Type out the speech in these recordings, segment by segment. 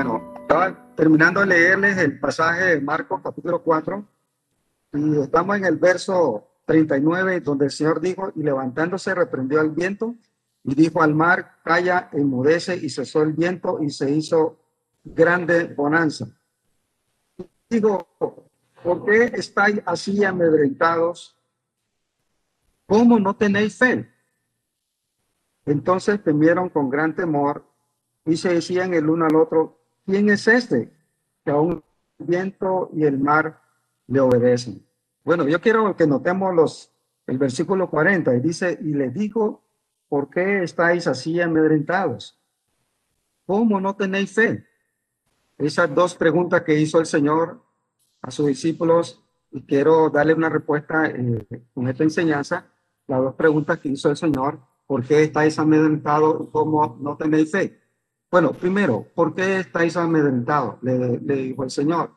Bueno, estaba terminando de leerles el pasaje de Marcos capítulo 4 y estamos en el verso 39 donde el Señor dijo, y levantándose reprendió al viento y dijo al mar, calla, enmudece y cesó el viento y se hizo grande bonanza. Digo, ¿por qué estáis así amedrentados? ¿Cómo no tenéis fe? Entonces temieron con gran temor y se decían el uno al otro, ¿quién es este que aún el viento y el mar le obedecen? Bueno, yo quiero que notemos los, el versículo 40 y dice, y le digo, ¿por qué estáis así amedrentados? ¿Cómo no tenéis fe? Esas dos preguntas que hizo el Señor a sus discípulos y quiero darle una respuesta eh, con esta enseñanza, las dos preguntas que hizo el Señor, ¿por qué estáis amedrentados? ¿Cómo no tenéis fe? Bueno, primero, ¿por qué estáis amedrentados? Le, le dijo el Señor.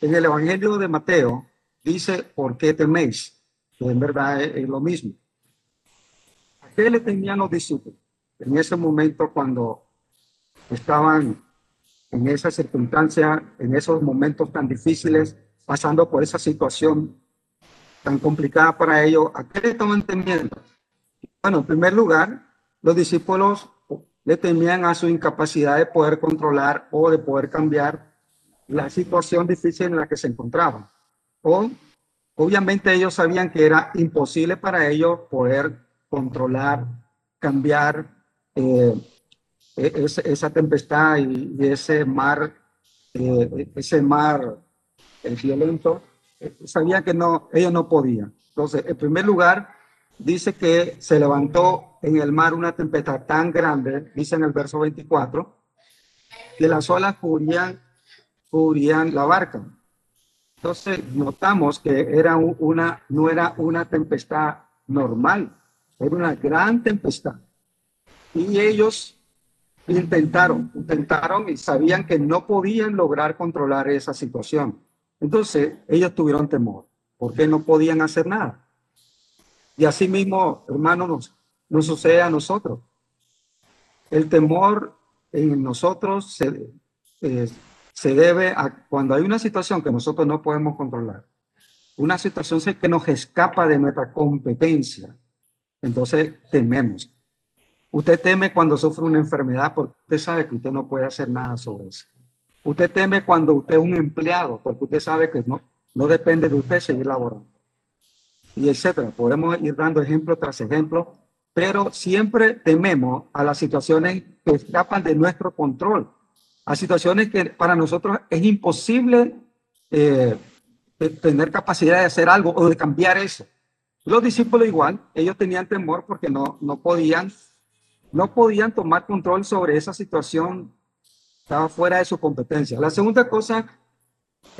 En el Evangelio de Mateo dice, ¿por qué teméis? En verdad es, lo mismo. ¿A qué le tenían los discípulos? En ese momento cuando estaban en esa circunstancia, en esos momentos tan difíciles, pasando por esa situación tan complicada para ellos, ¿a qué le estaban temiendo? Bueno, en primer lugar, los discípulos temían a su incapacidad de poder controlar o de poder cambiar la situación difícil en la que se encontraban. O, obviamente ellos sabían que era imposible para ellos poder controlar, cambiar eh, e, esa tempestad y, ese mar, eh, ese mar el violento, eh, sabía que no, ellos no podían. Entonces, en primer lugar, dice que se levantó en el mar una tempestad tan grande, dice en el verso 24, que las olas cubrían, cubrían la barca. Entonces, notamos que era una, no era una tempestad normal, era una gran tempestad. Y ellos intentaron, intentaron y sabían que no podían lograr controlar esa situación. Entonces, ellos tuvieron temor, porque no podían hacer nada. Y así mismo, hermanos, nos, sucede a nosotros. El temor en nosotros se, eh, se debe a cuando hay una situación que nosotros no podemos controlar, una situación que nos escapa de nuestra competencia, entonces tememos. Usted teme cuando sufre una enfermedad porque usted sabe que usted no puede hacer nada sobre eso. Usted teme cuando usted es un empleado porque usted sabe que no, no depende de usted seguir laborando. Y etcétera. Podemos ir dando ejemplo tras ejemplo, pero siempre tememos a las situaciones que escapan de nuestro control, a situaciones que para nosotros es imposible eh, tener capacidad de hacer algo o de cambiar eso. Los discípulos igual, ellos tenían temor porque no, no podían no podían tomar control sobre esa situación, estaba fuera de su competencia. La segunda cosa,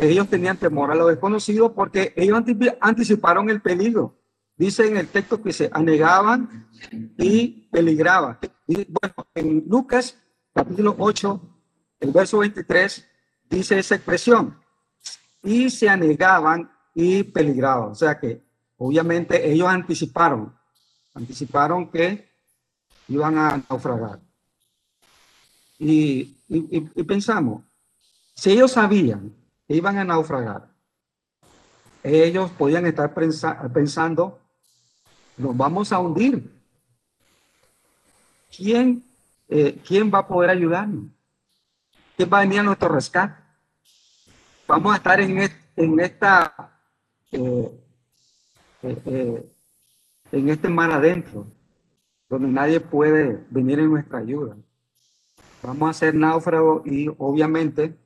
ellos tenían temor a lo desconocido porque ellos anticiparon el peligro. Dice en el texto que se anegaban y peligraban. bueno, en Lucas capítulo 8, el verso 23, dice esa expresión. Y se anegaban y peligraban. O sea que obviamente ellos anticiparon, anticiparon que iban a naufragar. Y, pensamos, si ellos sabían iban a naufragar, ellos podían estar pensando, nos vamos a hundir. ¿Quién, eh, ¿Quién va a poder ayudarnos? ¿Quién va a venir a nuestro rescate? Vamos a estar en, en esta, eh, eh, en este mar adentro donde nadie puede venir en nuestra ayuda. Vamos a ser náufragos y obviamente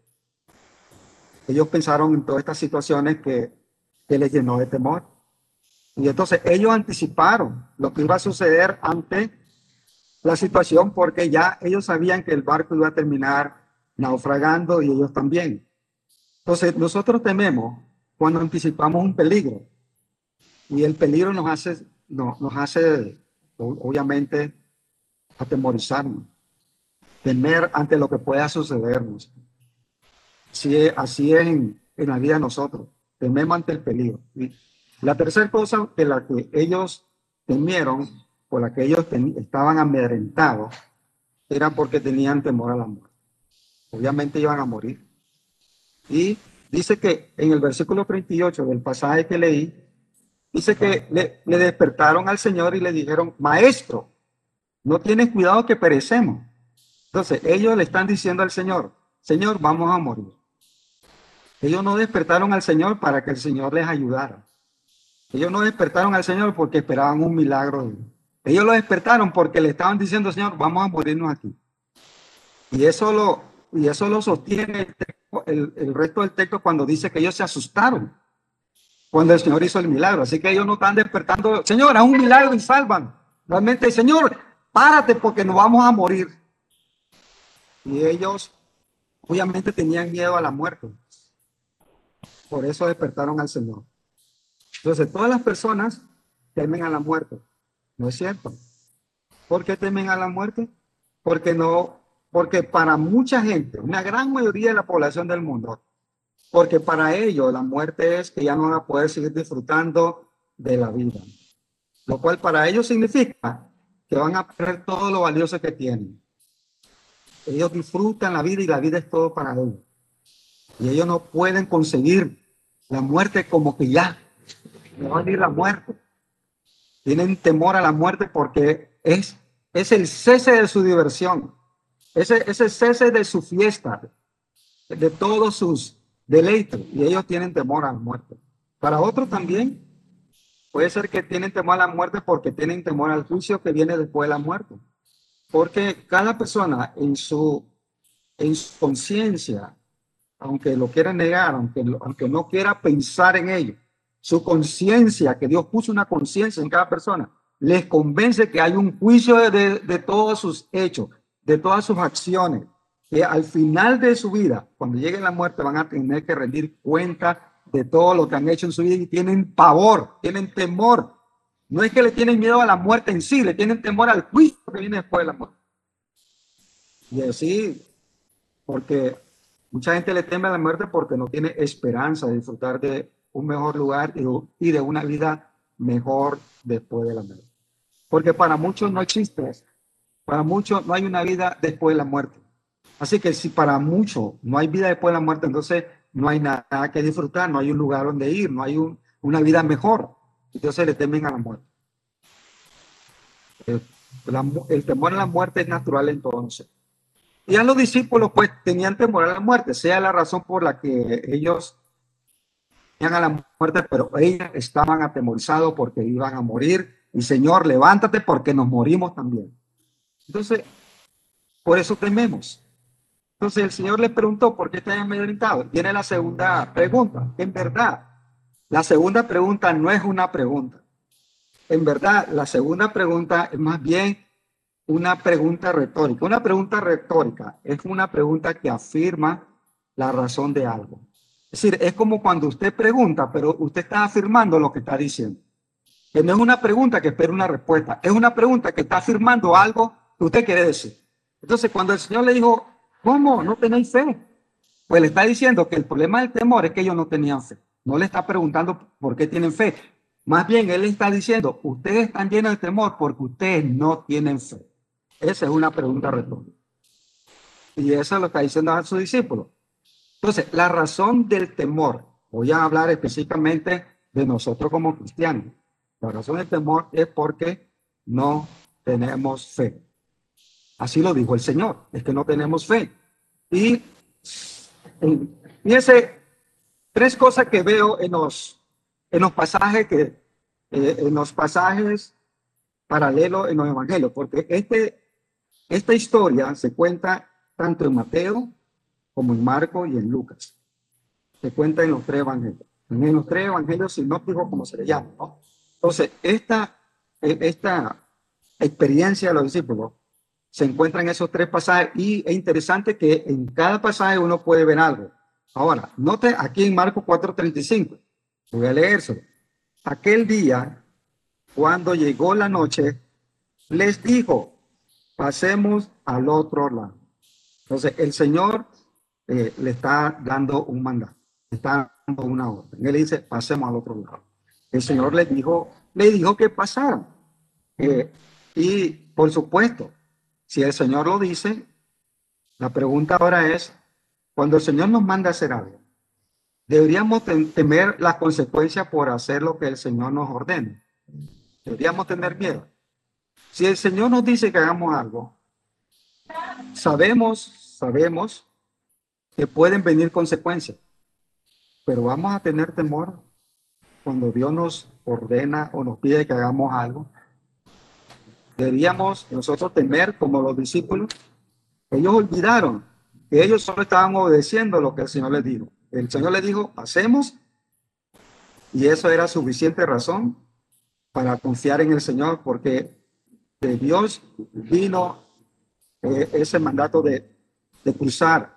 ellos pensaron en todas estas situaciones que, les llenó de temor. Y entonces ellos anticiparon lo que iba a suceder ante la situación porque ya ellos sabían que el barco iba a terminar naufragando y ellos también. Entonces nosotros tememos cuando anticipamos un peligro y el peligro nos hace, no, nos hace obviamente atemorizarnos, temer ante lo que pueda sucedernos. Así es, así es en, la vida de nosotros, tememos ante el peligro. la tercera cosa de la que ellos temieron, por la que ellos estaban amedrentados, era porque tenían temor al amor. obviamente iban a morir. Y dice que en el versículo 38 del pasaje que leí, dice que le, le despertaron al Señor y le dijeron, maestro, no tienes cuidado que perecemos. Entonces, ellos le están diciendo al Señor, Señor, vamos a morir. Ellos no despertaron al Señor para que el Señor les ayudara. Ellos no despertaron al Señor porque esperaban un milagro. Ellos lo despertaron porque le estaban diciendo, Señor, vamos a morirnos aquí. Y eso lo, y eso lo sostiene el, el, resto del texto cuando dice que ellos se asustaron cuando el Señor hizo el milagro. Así que ellos no están despertando, Señor, a un milagro y salvan. Realmente, Señor, párate porque nos vamos a morir. Y ellos obviamente tenían miedo a la muerte. Por eso despertaron al Señor. Entonces, todas las personas temen a la muerte. ¿No es cierto? ¿Por qué temen a la muerte? Porque no, porque para mucha gente, una gran mayoría de la población del mundo, porque para ellos la muerte es que ya no van a poder seguir disfrutando de la vida. Lo cual para ellos significa que van a perder todo lo valioso que tienen. Ellos disfrutan la vida y la vida es todo para ellos. Y ellos no pueden conseguir la muerte como que ya, no va a ir la muerte. Tienen temor a la muerte porque es, es el cese de su diversión, ese, ese cese de su fiesta, de todos sus deleites. Y ellos tienen temor a la muerte. Para otros también puede ser que tienen temor a la muerte porque tienen temor al juicio que viene después de la muerte. Porque cada persona en su, en su conciencia, aunque lo quiera negar, aunque, aunque no quiera pensar en ello, su conciencia, que Dios puso una conciencia en cada persona, les convence que hay un juicio de, de, todos sus hechos, de todas sus acciones, que al final de su vida, cuando llegue la muerte, van a tener que rendir cuenta de todo lo que han hecho en su vida y tienen pavor, tienen temor no es que le tienen miedo a la muerte en sí, le tienen temor al juicio que viene después de la muerte. Y así, porque mucha gente le teme a la muerte porque no tiene esperanza de disfrutar de un mejor lugar y de una vida mejor después de la muerte. Porque para muchos no existe. Para muchos no hay una vida después de la muerte. Así que si para muchos no hay vida después de la muerte, entonces no hay nada que disfrutar, no hay un lugar donde ir, no hay una vida mejor. Entonces le temen a la muerte. El, temor a la muerte es natural entonces. Y a los discípulos pues tenían temor a la muerte, sea la razón por la que ellos tenían a la muerte, pero ellos estaban atemorizados porque iban a morir. Y Señor, levántate porque nos morimos también. Entonces, por eso tememos. Entonces el Señor le preguntó, ¿por qué están amedrentados? Tiene la segunda pregunta. En verdad, la segunda pregunta no es una pregunta. En verdad, la segunda pregunta es más bien una pregunta retórica. Una pregunta retórica es una pregunta que afirma la razón de algo. Es decir, es como cuando usted pregunta, pero usted está afirmando lo que está diciendo. Que no es una pregunta que espera una respuesta, es una pregunta que está afirmando algo que usted quiere decir. Entonces, cuando el Señor le dijo, ¿cómo? ¿No tenéis fe? Pues le está diciendo que el problema del temor es que ellos no tenían fe. No le está preguntando por qué tienen fe. Más bien, él está diciendo, ustedes están llenos de temor porque ustedes no tienen fe. Esa es una pregunta retórica. Y eso lo está diciendo a sus discípulos. Entonces, la razón del temor, voy a hablar específicamente de nosotros como cristianos. La razón del temor es porque no tenemos fe. Así lo dijo el Señor, es que no tenemos fe. Y fíjense, tres cosas que veo en los, en los pasajes que, eh, en los pasajes paralelos en los evangelios, porque este, esta historia se cuenta tanto en Mateo como en Marco y en Lucas. Se cuenta en los tres evangelios. En los tres evangelios sinópticos, como se le llama. ¿no? Entonces, esta, esta experiencia de los discípulos se encuentra en esos tres pasajes y es interesante que en cada pasaje uno puede ver algo. Ahora, note aquí en Marcos 4:35, voy a leérselo. Aquel día, cuando llegó la noche, les dijo, pasemos al otro lado. Entonces, el Señor eh, le está dando un mandato, le está dando una orden. Él dice, pasemos al otro lado. El Señor le dijo, le dijo que pasaran. Eh, y por supuesto, si el Señor lo dice, la pregunta ahora es, cuando el Señor nos manda hacer algo, deberíamos temer las consecuencias por hacer lo que el Señor nos ordena. Deberíamos tener miedo. Si el Señor nos dice que hagamos algo, sabemos, sabemos que pueden venir consecuencias, pero vamos a tener temor cuando Dios nos ordena o nos pide que hagamos algo. Deberíamos nosotros temer como los discípulos. Ellos olvidaron que ellos solo estaban obedeciendo lo que el Señor les dijo. El Señor les dijo, hacemos, y eso era suficiente razón para confiar en el Señor, porque Dios vino eh, ese mandato de, cruzar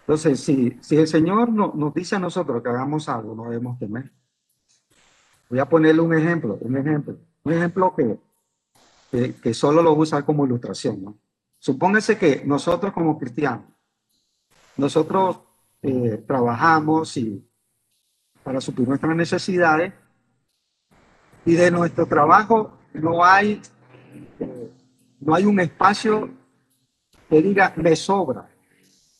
Entonces, si, el Señor no, nos dice a nosotros que hagamos algo, no debemos temer. Voy a ponerle un ejemplo, un ejemplo, un ejemplo que, que, que solo lo usa como ilustración. ¿no? Supóngase que nosotros como cristianos, nosotros eh, trabajamos y para suplir nuestras necesidades y de nuestro trabajo no hay, no hay un espacio que diga me sobra,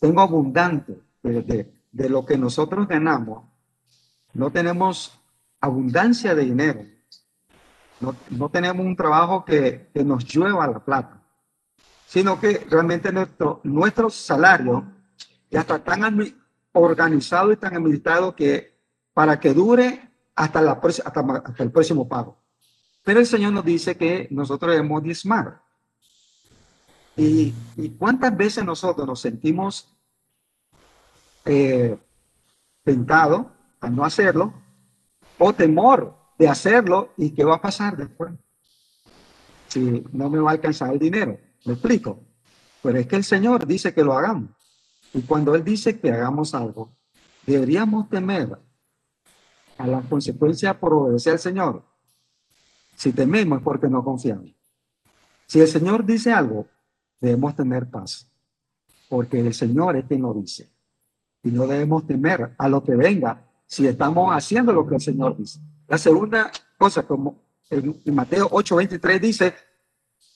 tengo abundante de, de, lo que nosotros ganamos, no tenemos abundancia de dinero, no, no tenemos un trabajo que, que nos llueva la plata sino que realmente nuestro, nuestro salario ya está tan organizado y tan administrado que para que dure hasta, la, hasta, el próximo pago. Pero el Señor nos dice que nosotros debemos diezmar. Y, y cuántas veces nosotros nos sentimos eh, tentados a no hacerlo o temor de hacerlo y qué va a pasar después si no me va a alcanzar el dinero. ¿Me explico? Pero es que el Señor dice que lo hagamos. Y cuando Él dice que hagamos algo, deberíamos temer a las consecuencias por obedecer al Señor. Si tememos es porque no confiamos. Si el Señor dice algo, debemos tener paz. Porque el Señor es quien lo dice. Y no debemos temer a lo que venga si estamos haciendo lo que el Señor dice. La segunda cosa, como en Mateo 8:23 dice,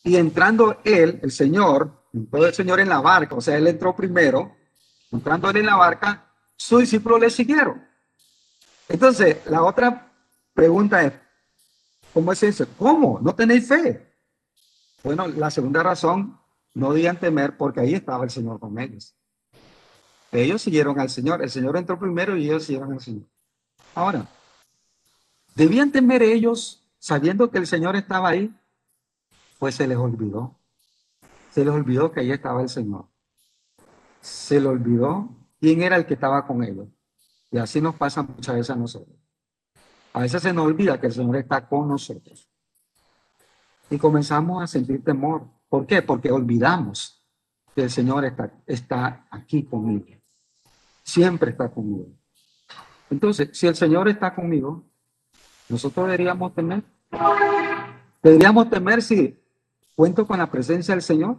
y entrando él, el Señor, entró el Señor en la barca, o sea, él entró primero, entrando él en la barca, sus discípulos le siguieron. Entonces, la otra pregunta es, ¿cómo es eso? ¿Cómo? ¿No tenéis fe? Bueno, la segunda razón, no debían temer porque ahí estaba el Señor con ellos. Ellos siguieron al Señor, el Señor entró primero y ellos siguieron al Señor. Ahora, ¿debían temer ellos sabiendo que el Señor estaba ahí? pues se les olvidó. Se les olvidó que ahí estaba el Señor. Se les olvidó quién era el que estaba con ellos. Y así nos pasa muchas veces a nosotros. A veces se nos olvida que el Señor está con nosotros. Y comenzamos a sentir temor. ¿Por qué? Porque olvidamos que el Señor está, está aquí conmigo. Siempre está conmigo. Entonces, si el Señor está conmigo, nosotros deberíamos temer. Deberíamos temer si ¿Cuento con la presencia del Señor?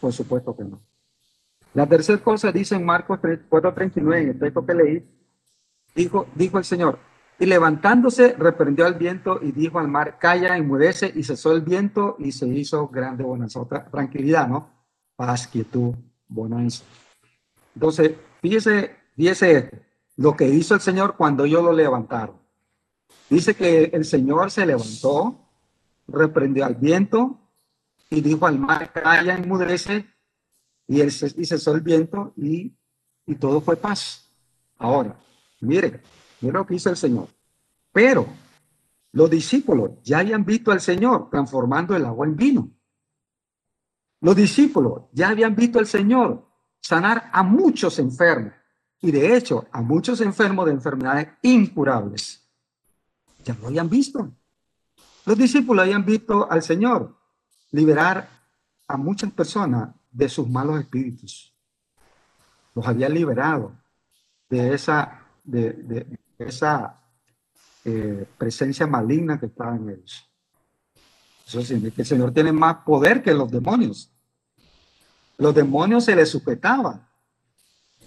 Por supuesto que no. La tercera cosa dice en Marcos 4:39, en el texto que leí, dijo, dijo el Señor, y levantándose reprendió al viento y dijo al mar, calla, enmudece, y cesó el viento y se hizo grande bonanza. tranquilidad, ¿no? Paz, quietud, bonanza. Entonces, fíjese, fíjese lo que hizo el Señor cuando ellos lo levantaron. Dice que el Señor se levantó, reprendió al viento y dijo al mar, calla, enmudece, y, él, y el viento y, y todo fue paz. Ahora, mire, mire lo que hizo el Señor. Pero los discípulos ya habían visto al Señor transformando el agua en vino. Los discípulos ya habían visto al Señor sanar a muchos enfermos y de hecho a muchos enfermos de enfermedades incurables. Ya lo habían visto. Los discípulos habían visto al Señor liberar a muchas personas de sus malos espíritus. Los había liberado de esa, de, esa eh, presencia maligna que estaba en ellos. Eso significa que el Señor tiene más poder que los demonios. Los demonios se le sujetaban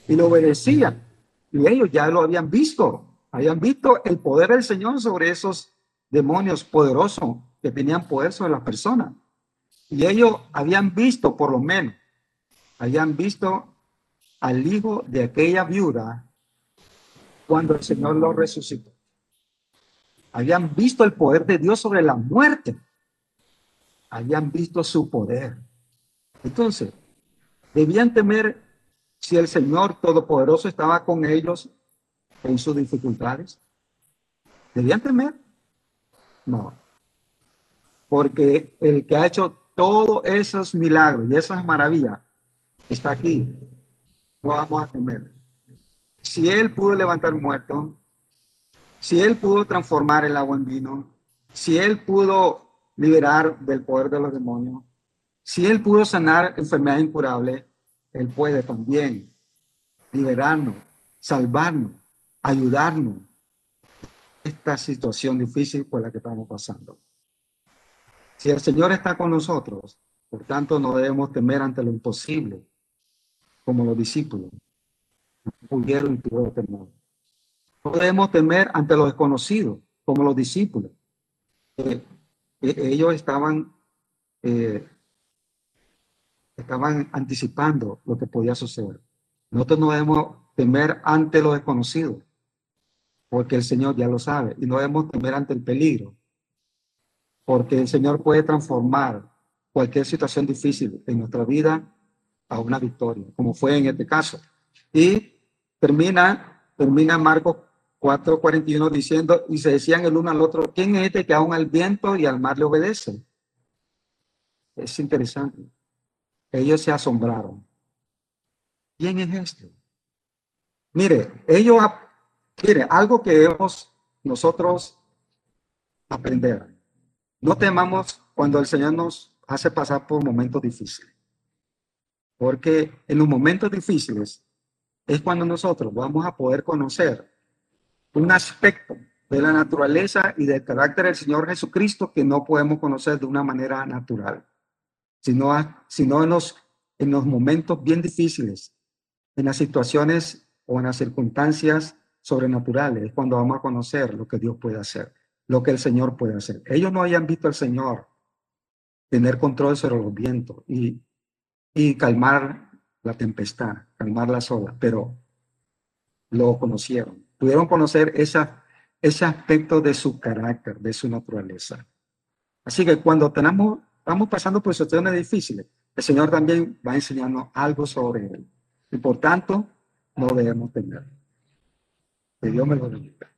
y lo obedecían. Y ellos ya lo habían visto. Habían visto el poder del Señor sobre esos demonios poderosos que tenían poder sobre las personas. Y ellos habían visto, por lo menos, habían visto al hijo de aquella viuda cuando el Señor lo resucitó. Habían visto el poder de Dios sobre la muerte. Habían visto su poder. Entonces, debían temer si el Señor Todopoderoso estaba con ellos en sus dificultades. ¿Debían temer? No. Porque el que ha hecho todos esos milagros y esas maravillas está aquí. No vamos a temer. Si Él pudo levantar muertos, si Él pudo transformar el agua en vino, si Él pudo liberar del poder de los demonios, si Él pudo sanar enfermedades incurables, Él puede también liberarnos, salvarnos, ayudarnos esta situación difícil por la que estamos pasando. Si el Señor está con nosotros, por tanto no debemos temer ante lo imposible, como los discípulos pudieron y temor. No debemos temer ante lo desconocido, como los discípulos. Eh, eh, ellos estaban, eh, estaban anticipando lo que podía suceder. Nosotros no debemos temer ante lo desconocido, porque el Señor ya lo sabe, y no debemos temer ante el peligro, porque el Señor puede transformar cualquier situación difícil en nuestra vida a una victoria, como fue en este caso. Y termina, termina Marcos 4:41 diciendo, y se decían el uno al otro, ¿quién es este que aún al viento y al mar le obedece? Es interesante. Ellos se asombraron. ¿Quién es este? Mire, ellos, mire, algo que debemos nosotros aprender. No temamos cuando el Señor nos hace pasar por momentos difíciles. Porque en los momentos difíciles es cuando nosotros vamos a poder conocer un aspecto de la naturaleza y del carácter del Señor Jesucristo que no podemos conocer de una manera natural, sino, sino en, los, en los momentos bien difíciles, en las situaciones o en las circunstancias sobrenaturales, es cuando vamos a conocer lo que Dios puede hacer, lo que el Señor puede hacer. Ellos no hayan visto al Señor tener control sobre los vientos y, y calmar la tempestad, calmar las olas, pero lo conocieron. Pudieron conocer ese aspecto de su carácter, de su naturaleza. Así que cuando tenemos, pasando por situaciones difíciles, el Señor también va a algo sobre Él. Y por tanto, no debemos temer. Que Dios me lo bendiga.